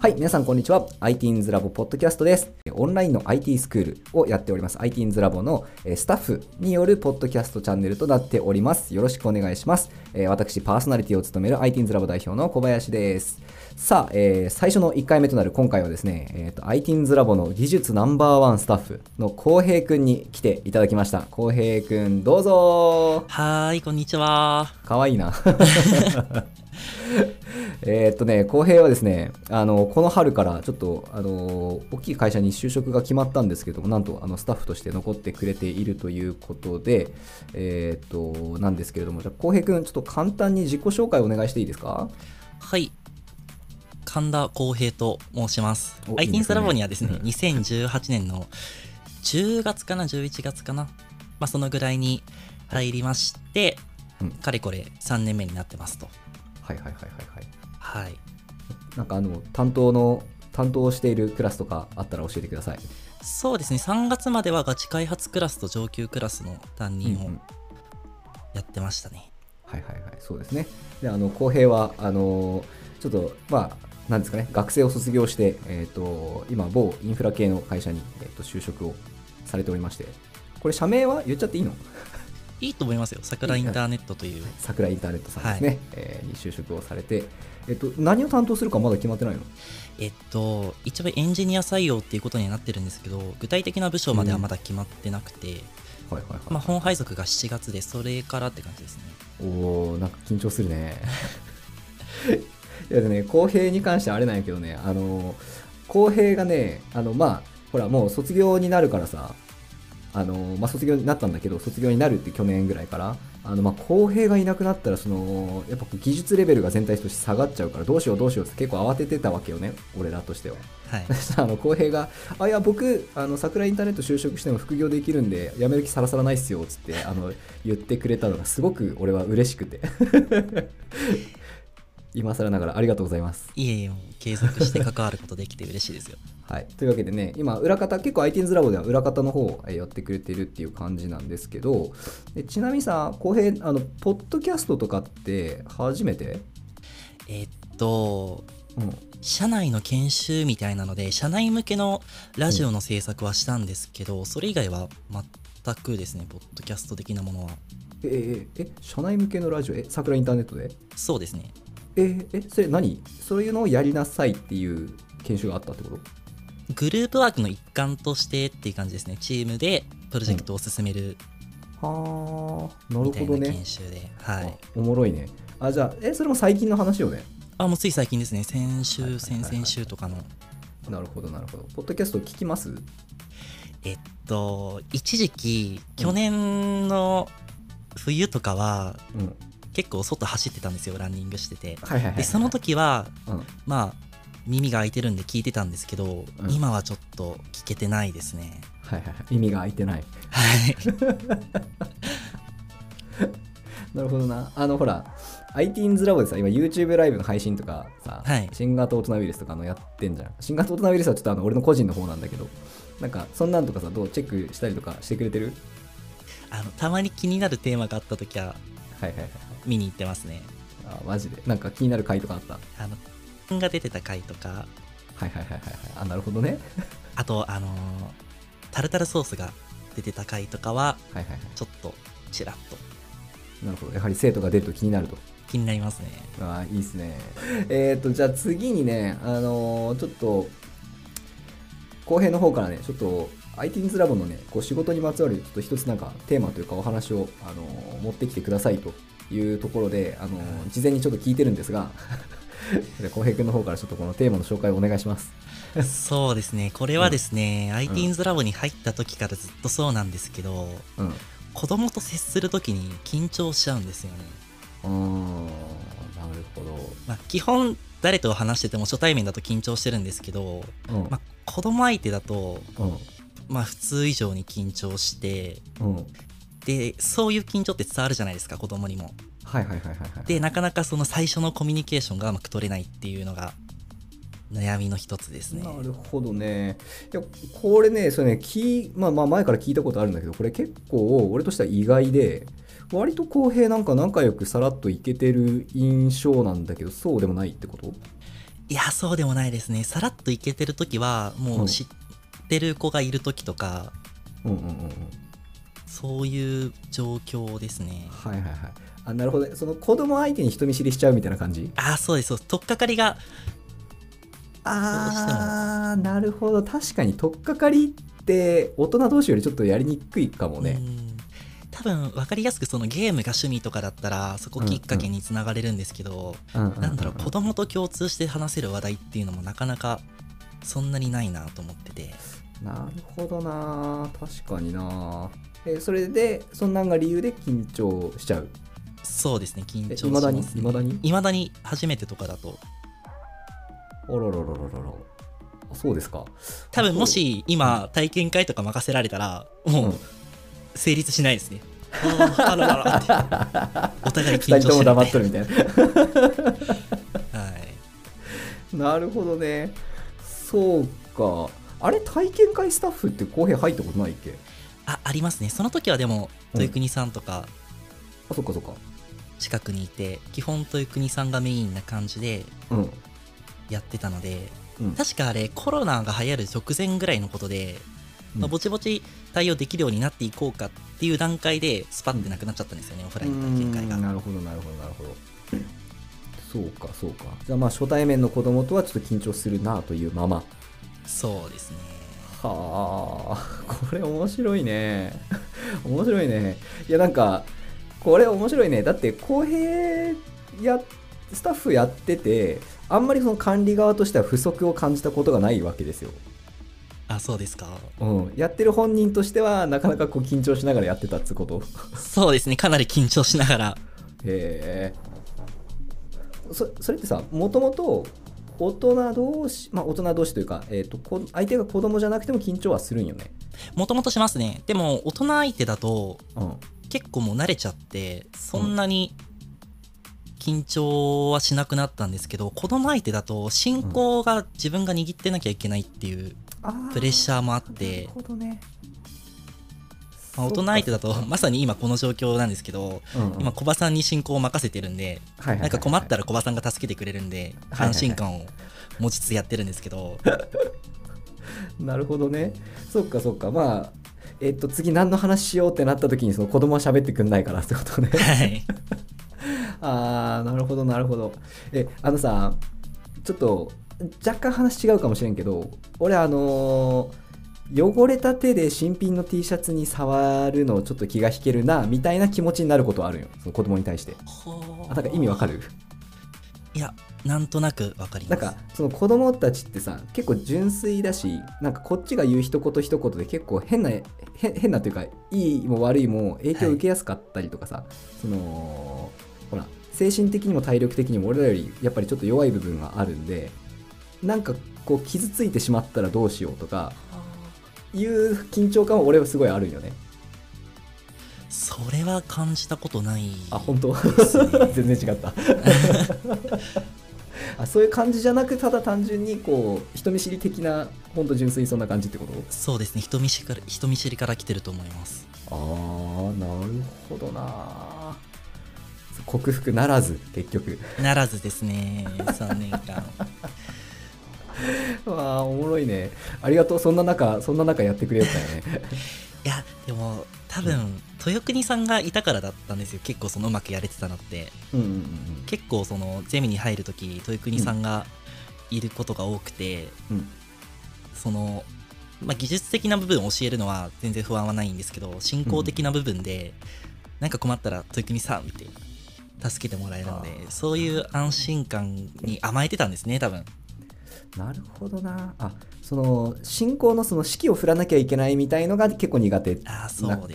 はい、皆さんこんにちは。ITINS ラボポッドキャストです。オンラインの IT スクールをやっております ITINS ラボのえースタッフによるポッドキャストチャンネルとなっております。よろしくお願いします。えー私、パーソナリティを務める ITINS ラボ代表の小林です。さあ、えー最初の1回目となる今回はですね、えーと ITINS ラボの技術ナンバーワンスタッフの浩平くんに来ていただきました。浩平くん、どうぞはーい、こんにちは。かわいいな。えーっとね、浩平はですね、あの、この春からちょっと、あの、大きい会社に就職が決まったんですけども、なんと、あの、スタッフとして残ってくれているということで、えーっと、なんですけれども、じゃあ、浩平くん、ちょっと簡単に自己紹介お願いしていいですか？はい。神田光平と申します。おいいですね ITINS ラボにはですね、うん2018年の10月かな、11月かな。まあ、そのぐらいに入りまして、うんかれこれ3年目になってますと。はいはいはいはいはい。はい。なんか、あの、担当の、担当しているクラスとかあったら教えてください。そうですね、3月まではガチ開発クラスと上級クラスの担任をうんうんやってましたね。はいはいはい、そうですね。で、あの、浩平は、あの、ちょっと、まあ、なんですかね、学生を卒業して、えっ、と、今、某インフラ系の会社に、えー、と就職をされておりまして、これ、社名は言っちゃっていいの？いいと思いますよ。桜インターネットという。桜インターネットさんですね、はえーに就職をされて、えっ、と、何を担当するかまだ決まってないの？えっと、一応エンジニア採用っていうことにはなってるんですけど、具体的な部署まではまだ決まってなくて、はいはいはい。まあ、本配属が7月で、それからって感じですね。おー、なんか緊張するね。いやでね、公平に関してはあれなんやけどね、あの、公平がね、あの、まあ、ほら、もう卒業になるからさ、あの、まあ、卒業になったんだけど、卒業になるって去年ぐらいから、あの、まあ、公平がいなくなったら、その、やっぱ技術レベルが全体として下がっちゃうから、どうしようどうしようって結構慌ててたわけよね、俺らとしては。はい。そしたらあの浩平が「あいや僕あの桜インターネット就職しても副業できるんで辞める気さらさらないっすよ」っつってあの言ってくれたのがすごく俺は嬉しくて 今更ながらありがとうございます。いえいえ、継続して関わることできて嬉しいですよ。はい、というわけでね今裏方結構 ITINS ラボでは裏方の方をえやってくれてるっていう感じなんですけどでちなみにさ浩平あのポッドキャストとかって初めて、えっと、うん、社内の研修みたいなので、社内向けのラジオの制作はしたんですけど、それ以外は全くですね、ポッドキャスト的なものは。えええ社内向けのラジオ？え桜インターネットで？そうですね。ええそれ何？そういうのをやりなさいっていう研修があったってこと？グループワークの一環としてっていう感じですね。チームでプロジェクトを進めるはあなるほどね研修で。はい。あおもろいねあじゃあえそれも最近の話よね？あ、もうつい最近ですね。先週、先々週とかの。なるほどなるほどポッドキャスト聞きます？えっと、一時期、去年の冬とかは、うん結構外走ってたんですよ、ランニングしてて。はいはいはいで、その時は、うんまあ、耳が開いてるんで聞いてたんですけど、うん。今はちょっと聞けてないですね。はいはいはい。耳が開いてない。はい。なるほどな。あのほら ITINS ラボでさ今 YouTube ライブの配信とかさ、はい。新型大人ウイルスとかのやってんじゃん。新型大人ウイルスはちょっとあの俺の個人の方なんだけどなんかそんなんとかさどうチェックしたりとかしてくれてる？あの、たまに気になるテーマがあった時は、はいはいはい。見に行ってますね。あマジで？なんか気になる回とかあった？あの、自分が出てた回とか、はいはいはいはいはい。あなるほどね。あと、あのータルタルソースが出てた回とかは、はいはいはい。ちょっと、ちらっと。なるほど。やはり生徒が出ると気になると。気になりますね。ああいいっすね。えっ、とじゃあ次にねあのーちょっと後編の方からねちょっと ITINS ラボのねこう仕事にまつわるちょっと一つなんかテーマというかお話を、あのー持ってきてくださいというところで、あのー事前にちょっと聞いてるんですが 浩平君の方からちょっとこのテーマの紹介をお願いします。そうですね。これはですね、ITINS ラボに入った時からずっとそうなんですけど、うん。子供と接する時に緊張しちゃうんですよね。うーんなるほまあ、基本、誰と話してても初対面だと緊張してるんですけど、どうん。まあ、子供相手だと、うん。まあ、普通以上に緊張して、うんで、そういう緊張って伝わるじゃないですか、子供にも。はいはいはいはいはいで、なかなかその最初のコミュニケーションがうまく取れないっていうのが、悩みの一つですね。なるほどね。いやこれね、それね、聞いまあまあ前から聞いたことあるんだけど、これ結構俺としては意外で、割と公平なんか仲良くさらっといけてる印象なんだけど、そうでもないってこと？いや、そうでもないですね。さらっといけてるときは、もう知ってる子がいるときとか、うんうんうんうんそういう状況ですね。はいはいはい。あなるほどね。その子供相手に人見知りしちゃうみたいな感じ？ああ、そうです、そうです。取っかかりが、あーなるほど。確かに取っかかりって大人同士よりちょっとやりにくいかもね。うん。多分分かりやすくそのゲームが趣味とかだったらそこきっかけにつながれるんですけど、うんうんうん。なんだろう子供と共通して話せる話題っていうのもなかなかそんなにないなと思っててなるほどな確かになえそれでそんなんが理由で緊張しちゃう？そうですね緊張しいまだに？いまだに？未だに初めてとかだと。あららららららあそうですか。多分もし今体験会とか任せられたらもう成立しないですね、あー。あらららって。お互い緊張して。る二人とも黙っとるみたいな。はい。なるほどね。そうかあれ体験会スタッフって公平入ったことないっけ？あありますね。その時はでもうん。豊国さんとかあそっかそっか。近くにいて基本豊国さんがメインな感じでうん。やってたのでうん。確かあれコロナが流行る直前ぐらいのことで、まあうんぼちぼち対応できるようになっていこうかっていう段階でスパってなくなっちゃったんですよね、オフラインの体験会が。うーん。なるほどなるほどなるほど。そうかそうか。じゃあまあ初対面の子供とはちょっと緊張するなというままそうですね。はあこれ面白いね。面白いね。いやなんかこれ面白いね。だって公平やスタッフやっててあんまりその管理側としては不足を感じたことがないわけですよ、あそうですか。うん、やってる本人としてはなかなかこう緊張しながらやってたっつうこと？そうですね。かなり緊張しながら。へえ。そそれってさもともと大人同士まあ大人同士というか、えー、とこ相手が子供じゃなくても緊張はするんよね。もともとしますね。でも大人相手だとうん。結構もう慣れちゃってそんなに緊張はしなくなったんですけど子供相手だと進行が自分が握ってなきゃいけないっていうプレッシャーもあっなてるほどねまあ、大人相手だと まさに今この状況なんですけど、うんうん。今小バさんに進行を任せてるんで、はいはいはいはい。なんか困ったら小バさんが助けてくれるんで、はいはい。安心感を持ちつつやってるんですけど、なるほどね。そっかそっか。まあえっと次何の話しようってなった時にその子供は喋ってくんないからってことね。はい。あーなるほどなるほど。えあのさちょっと若干話違うかもしれんけど俺あのー汚れた手で新品の T シャツに触るのちょっと気が引けるなみたいな気持ちになることあるよ。その子供に対して。あ。なんか意味わかる？いや、なんとなくわかります。なんかその子供たちってさ結構純粋だしなんかこっちが言う一言一言で結構変なへ変なというかいいも悪いも影響を受けやすかったりとかさ、そのほら精神的にも体力的にも俺らよりやっぱりちょっと弱い部分があるんでなんかこう傷ついてしまったらどうしようとかいう緊張感は俺はすごいあるんよね。それは感じたことない。あ本当？全然違った。あそういう感じじゃなくただ単純にこう人見知り的な本当純粋にそんな感じってこと？そうですね。人見知りから、人見知りから来てると思います。あーなるほどな。克服ならず結局。ならずですね、3年間。わあおもろいね。ありがとう。そんな中そんな中やってくれよったよね。いや、でも、多分、豊国さんがいたからだったんですよ。結構そのうまくやれてたのって。うんうんうん結構そのゼミに入るとき豊国さんがいることが多くて、うん。その、まあ、技術的な部分を教えるのは全然不安はないんですけど進行的な部分で、なんか困ったら豊国さんって助けてもらえるのでそういう安心感に甘えてたんですね多分なるほどな。あその進行のその指揮を振らなきゃいけないみたいのが結構苦手な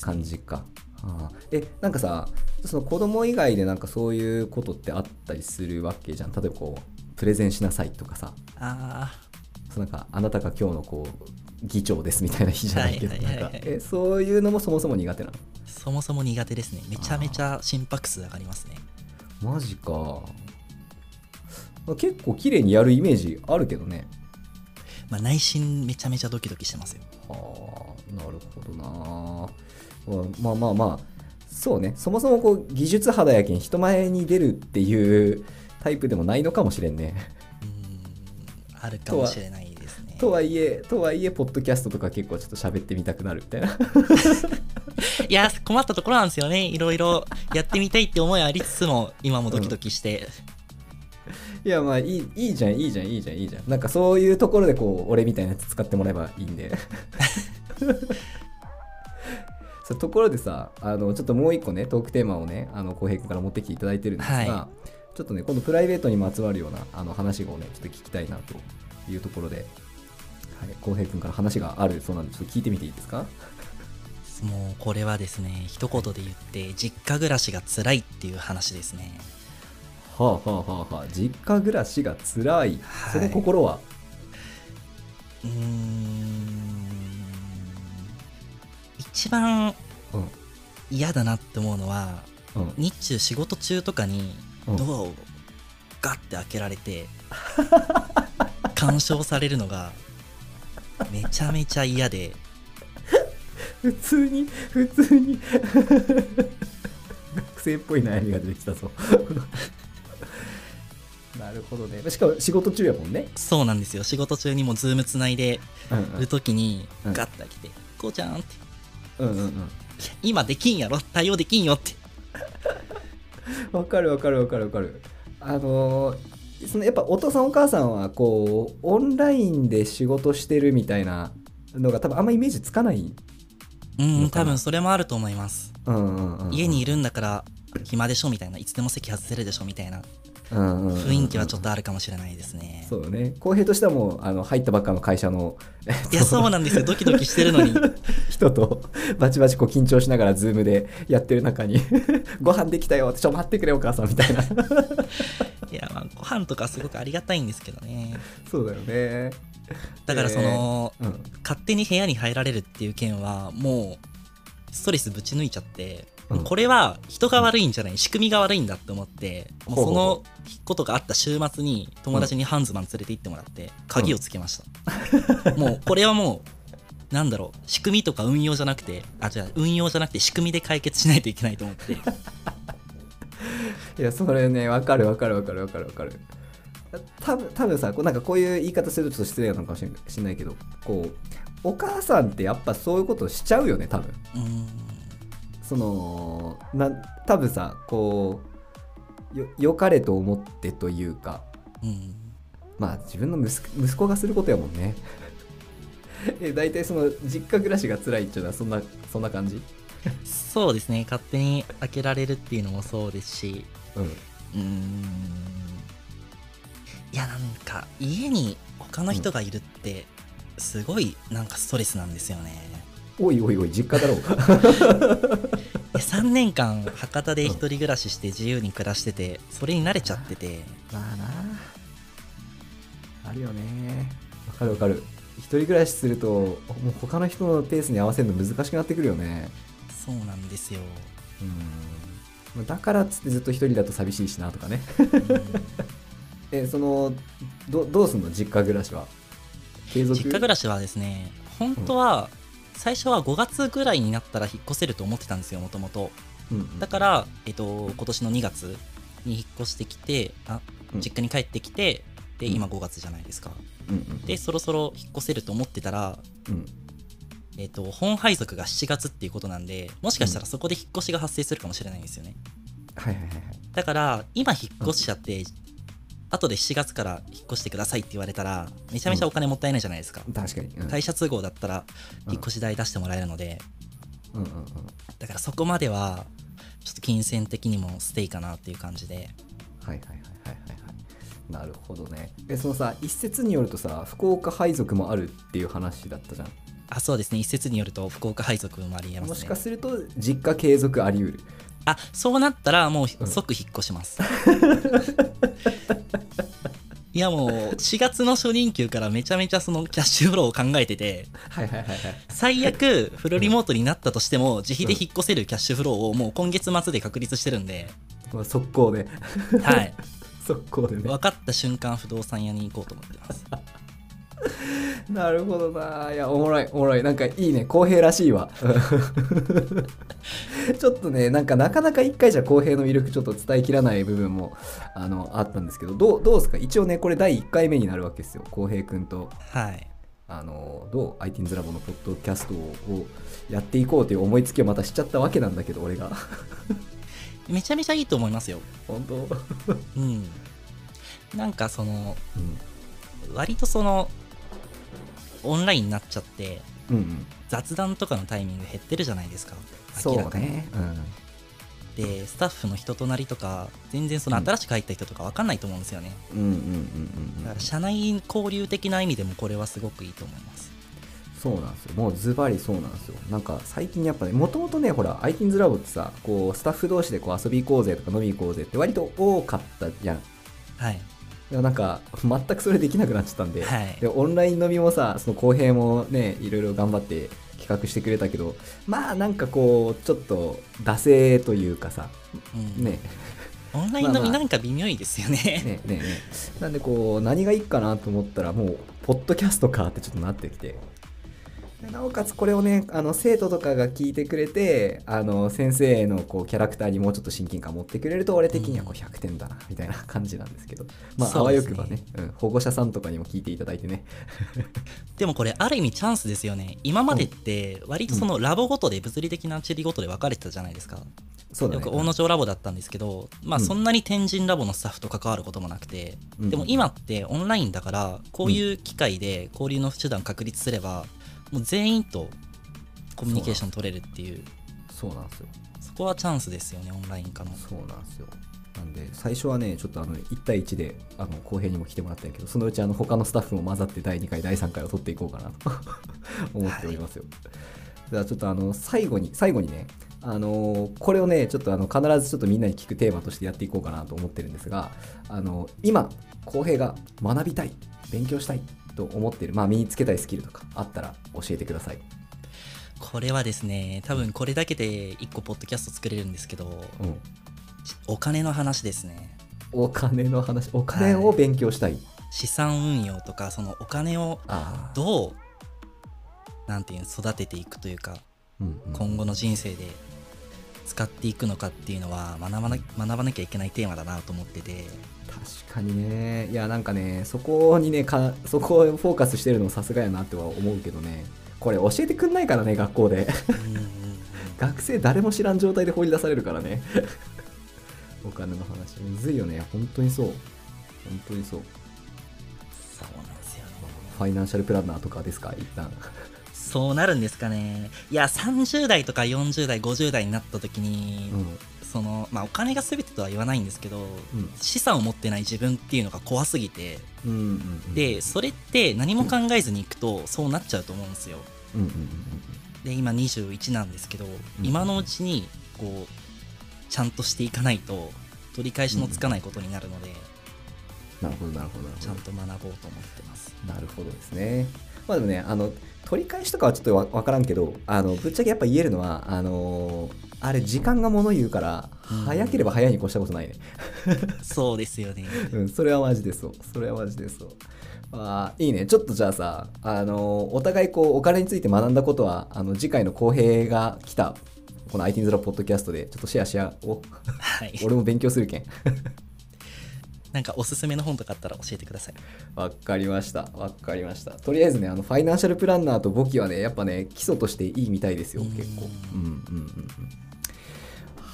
感じか。ああえなんかさその子供以外でなんかそういうことってあったりするわけじゃん。例えばこうプレゼンしなさいとかさ。あそうなんかあなたが今日のこう議長ですみたいな日じゃないけどなんかえそういうのもそもそも苦手なーそもそも苦手ですね。めちゃめちゃ心拍数上がりますね。のマジか結構綺麗にやるイメージあるけどね。まあ、内心めちゃめちゃドキドキしてますよ。はあなるほどな。うんまあまあまあそうね。そもそもこう技術肌やけん人前に出るっていうタイプでもないのかもしれんね。うんあるかもしれないですね。とはいえとはいえポッドキャストとか結構ちょっと喋ってみたくなるみたいな。いや困ったところなんですよね。いろいろやってみたいって思いありつつも今もドキドキして、いやまあいいいいじゃんいいじゃんいいじゃんいいじゃん。なんかそういうところでこう俺みたいなやつ使ってもらえばいいんで。そうところでさあのちょっともう一個ねトークテーマをねあの浩平君から持ってきていただいてるんですが、はちょっとね今度プライベートにまつわるようなあの話をねちょっと聞きたいなというところで。はい浩平君から話があるそうなんでちょっと聞いてみていいですか？もうこれはですね一言で言って実家暮らしが辛いっていう話ですねはあはあはあはあ。実家暮らしが辛い。はい。その心は、うーん。一番うん。嫌だなって思うのはうん。日中仕事中とかにうん。ドアをガッて開けられて 干渉されるのがめちゃめちゃ嫌で。普通に普通に。学生っぽい悩みが出てきたぞ。なるほどね。しかも仕事中やもんね。そうなんですよ。仕事中にもズームつないでうんる時にうん。ガッて開けて「こうちゃん」って。うんうんうん「今できんやろ対応できんよ」って。わかるわかるわかるわかる。あのーそのやっぱお父さんお母さんはこうオンラインで仕事してるみたいなのが多分あんまイメージつかないうん多分それもあると思います。うんうんうんうん。家にいるんだから暇でしょみたいな。いつでも席外せるでしょみたいな雰囲気はちょっとあるかもしれないですね。そうだね。浩平としてはもうあの入ったばっかの会社のえっといや そうなんですよ。ドキドキしてるのに。人とバチバチこう緊張しながらズームでやってる中に ご飯できたよちょ待ってくれお母さんみたいな。いやまあご飯とかすごくありがたいんですけどね。そうだよね。だからその、うん。勝手に部屋に入られるっていう件はもうストレスぶち抜いちゃって、うん。これは人が悪いんじゃない仕組みが悪いんだって思ってもうそほうほう。のことがあった週末に友達にハンズマン連れて行ってもらって鍵をつけました、もうこれはもうなんだろう仕組みとか運用じゃなくてあじゃあ運用じゃなくて仕組みで解決しないといけないと思って。いやそれねわかるわかるわかるわかるわかる。多分多分さこうなんかこういう言い方すると失礼なのかもしれないけどこうお母さんってやっぱそういうことしちゃうよね多分。うーんそのな多分さこうよ良かれと思ってというかうん。まあ自分の息子息子がすることやもんね。え大体その実家暮らしが辛いっていうのはそんなそんな感じ？そうですね。勝手に開けられるっていうのもそうですし。うん。うーん。いやなんか家に他の人がいるってすごいなんかストレスなんですよね、おいおいおい実家だろうで3年間博多で一人暮らしして自由に暮らしててそれに慣れちゃってて。まあな。あるよね。わかるわかる。一人暮らしするともう他の人のペースに合わせるの難しくなってくるよね。そうなんですよ、うん。だからっつってずっと一人だと寂しいしなとかね。うん。えそのどどうすんの？実家暮らしは継続？実家暮らしはですね本当は最初は5月ぐらいになったら引っ越せると思ってたんですよもともとだから、えっと、今年の2月に引っ越してきてあうん。実家に帰ってきてでうん。今5月じゃないですか。うんうんでそろそろ引っ越せると思ってたら、うん。えっと本配属が7月っていうことなんでもしかしたらそこで引っ越しが発生するかもしれないんですよね。はいはいはいはい。だから今引っ越しちゃって、後で7月から引っ越してくださいって言われたらめちゃめちゃお金もったいないじゃないですか、確かに、うん。会社都合だったらうん。引っ越し代出してもらえるので、うんうんうん。だからそこまではちょっと金銭的にもステイかなっていう感じで。はいはいはいはいはいはい。なるほどね。えそのさ一説によるとさ福岡配属もあるっていう話だったじゃん。あそうですね。一説によると福岡配属もありえますね。もしかすると実家継続あり得るあそうなったらもううん即引っ越します、いやもう4月の初任給からめちゃめちゃそのキャッシュフローを考えてて最悪フルリモートになったとしても自費で引っ越せるキャッシュフローをもう今月末で確立してるんで、まあ速攻で。はい。速攻でね。分かった瞬間不動産屋に行こうと思ってます なるほどな。いや、おもろい、おもろい。なんかいいね。公平らしいわ。ちょっとね、なんかなかなか一回じゃ公平の魅力ちょっと伝えきらない部分もあのあったんですけど、どうどうですか？一応ね、これ第1回目になるわけですよ。公平くんと。はい。あのどう ?IT's ラボのポッドキャストをやっていこうという思いつきをまたしちゃったわけなんだけど、俺が。めちゃめちゃいいと思いますよ。本当？うん。なんかその、うん。割とその、オンラインになっちゃって、うんうん。雑談とかのタイミング減ってるじゃないですか。明らかに。ね。うん。で、スタッフの人となりとか、全然その新しく入った人とか分かんないと思うんですよね。だから、社内交流的な意味でもこれはすごくいいと思います。そうなんですよ。もうズバリそうなんですよ。なんか最近やっぱね、もともとね、ほら、IT's ラボってさ、こう、スタッフ同士でこう遊び行こうぜとか飲み行こうぜって割と多かったじゃん。はい。なんか、全くそれできなくなっちゃったんで、はい。でオンライン飲みもさ、その公平もね、いろいろ頑張って企画してくれたけど、まあなんかこう、ちょっと、惰性というかさ、うん、ね、オンライン飲みなんか微妙いですよね。ねねね。なんでこう何がいいかなと思ったらもうポッドキャストかってちょっとなってきて。でなおかつこれをねあの生徒とかが聞いてくれてあの先生のこうキャラクターにもうちょっと親近感持ってくれると俺的にはこう100点だなみたいな感じなんですけど。まああわよくばね、うん、保護者さんとかにも聞いていただいてね。でもこれある意味チャンスですよね。今までって割とそのラボごとで物理的な地理ごとで分かれてたじゃないですか。そうだね。よく大野町ラボだったんですけど、まあうん。そんなに天神ラボのスタッフと関わることもなくて、うん。でも今ってオンラインだから、こういう機会で交流の手段確立すれば、もう全員とコミュニケーション取れるっていう、そうなんですよ。そこはチャンスですよね、オンライン化の。そうなんですよ。なんで最初はねちょっとあの1対1であの公平にも来てもらったんやけどそのうちあの他のスタッフも混ざって第2回第3回を取っていこうかなと 思っておりますよ、ではちょっとあの最後に最後にねあのこれをねちょっとあの必ずちょっとみんなに聞くテーマとしてやっていこうかなと思ってるんですがあの今公平が学びたい勉強したいと思っている、まあ、身につけたいスキルとかあったら教えてください、これはですね、多分これだけで1個ポッドキャスト作れるんですけど、うん、お金の話ですね。お金の話？お金を勉強したい、資産運用とか、そのお金をどう、なんていうの育てていくというか、うんうん。今後の人生で使っていくのかっていうのは学ばな学ばなきゃいけないテーマだなと思ってて確かにね。いやなんかねそこにねかそこをフォーカスしてるのさすがやなっては思うけどね。これ教えてくんないからね学校で。学生誰も知らん状態で放り出されるからね。お金の話。むずいよね。本当にそう。本当にそう。そうなんですよね。ファイナンシャルプランナーとかですか？一旦。そうなるんですかね。いや30代とか40代50代になった時に、うんそのまあお金が全てとは言わないんですけど、うん。資産を持ってない自分っていうのが怖すぎてうんうんうんでそれって何も考えずにいくとそうなっちゃうと思うんですよ。うんうんうんで今21なんですけど、今のうちにこうちゃんとしていかないと取り返しのつかないことになるので、なるほどなるほどなるほど。ちゃんと学ぼうと思ってます。なるほどですね。まあでもね、あの、取り返しとかはちょっとわわからんけど、あの、ぶっちゃけやっぱ言えるのは、あのーあれ、時間がもの言うから、うん早ければ早いに越したことないね。そうですよねうん、それはマジでそう。それはマジでそう。あーいいね。ちょっとじゃあさ、あのーお互いこう、お金について学んだことは、あの、次回の公平が来た、この IT ズラポッドキャストで、ちょっとシェアし合おう。はい 俺も勉強するけん。なんかおすすめの本とかあったら教えてくださいわかりました。わかりました。とりあえずね、あの、ファイナンシャルプランナーと簿記はね、やっぱね、基礎としていいみたいですよ、うん結構。うんうんうんうん。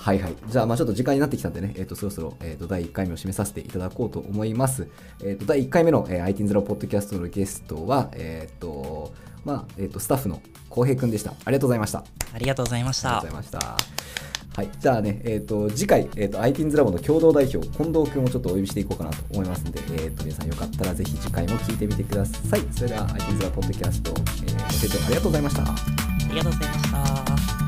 はいはい。じゃあ、まあちょっと時間になってきたんでね、えっ、と、そろそろ、えっ、と、第1回目を締めさせていただこうと思います。えっ、と、第1回目の、えー、IT ゼロポッドキャストのゲストは、えっ、と、まあ、えっ、と、スタッフの浩平くんでした。ありがとうございました。ありがとうございましあたりがとうございました。はい、じゃあね、えっ、と、次回、えっ、と、ITINS ラボの共同代表、近藤くんをちょっとお呼びしていこうかなと思いますので、えっ、と、皆さんよかったらぜひ次回も聞いてみてください。それでは、ITINS ラボポッドキャスト、えーご清聴ありがとうございました。ありがとうございました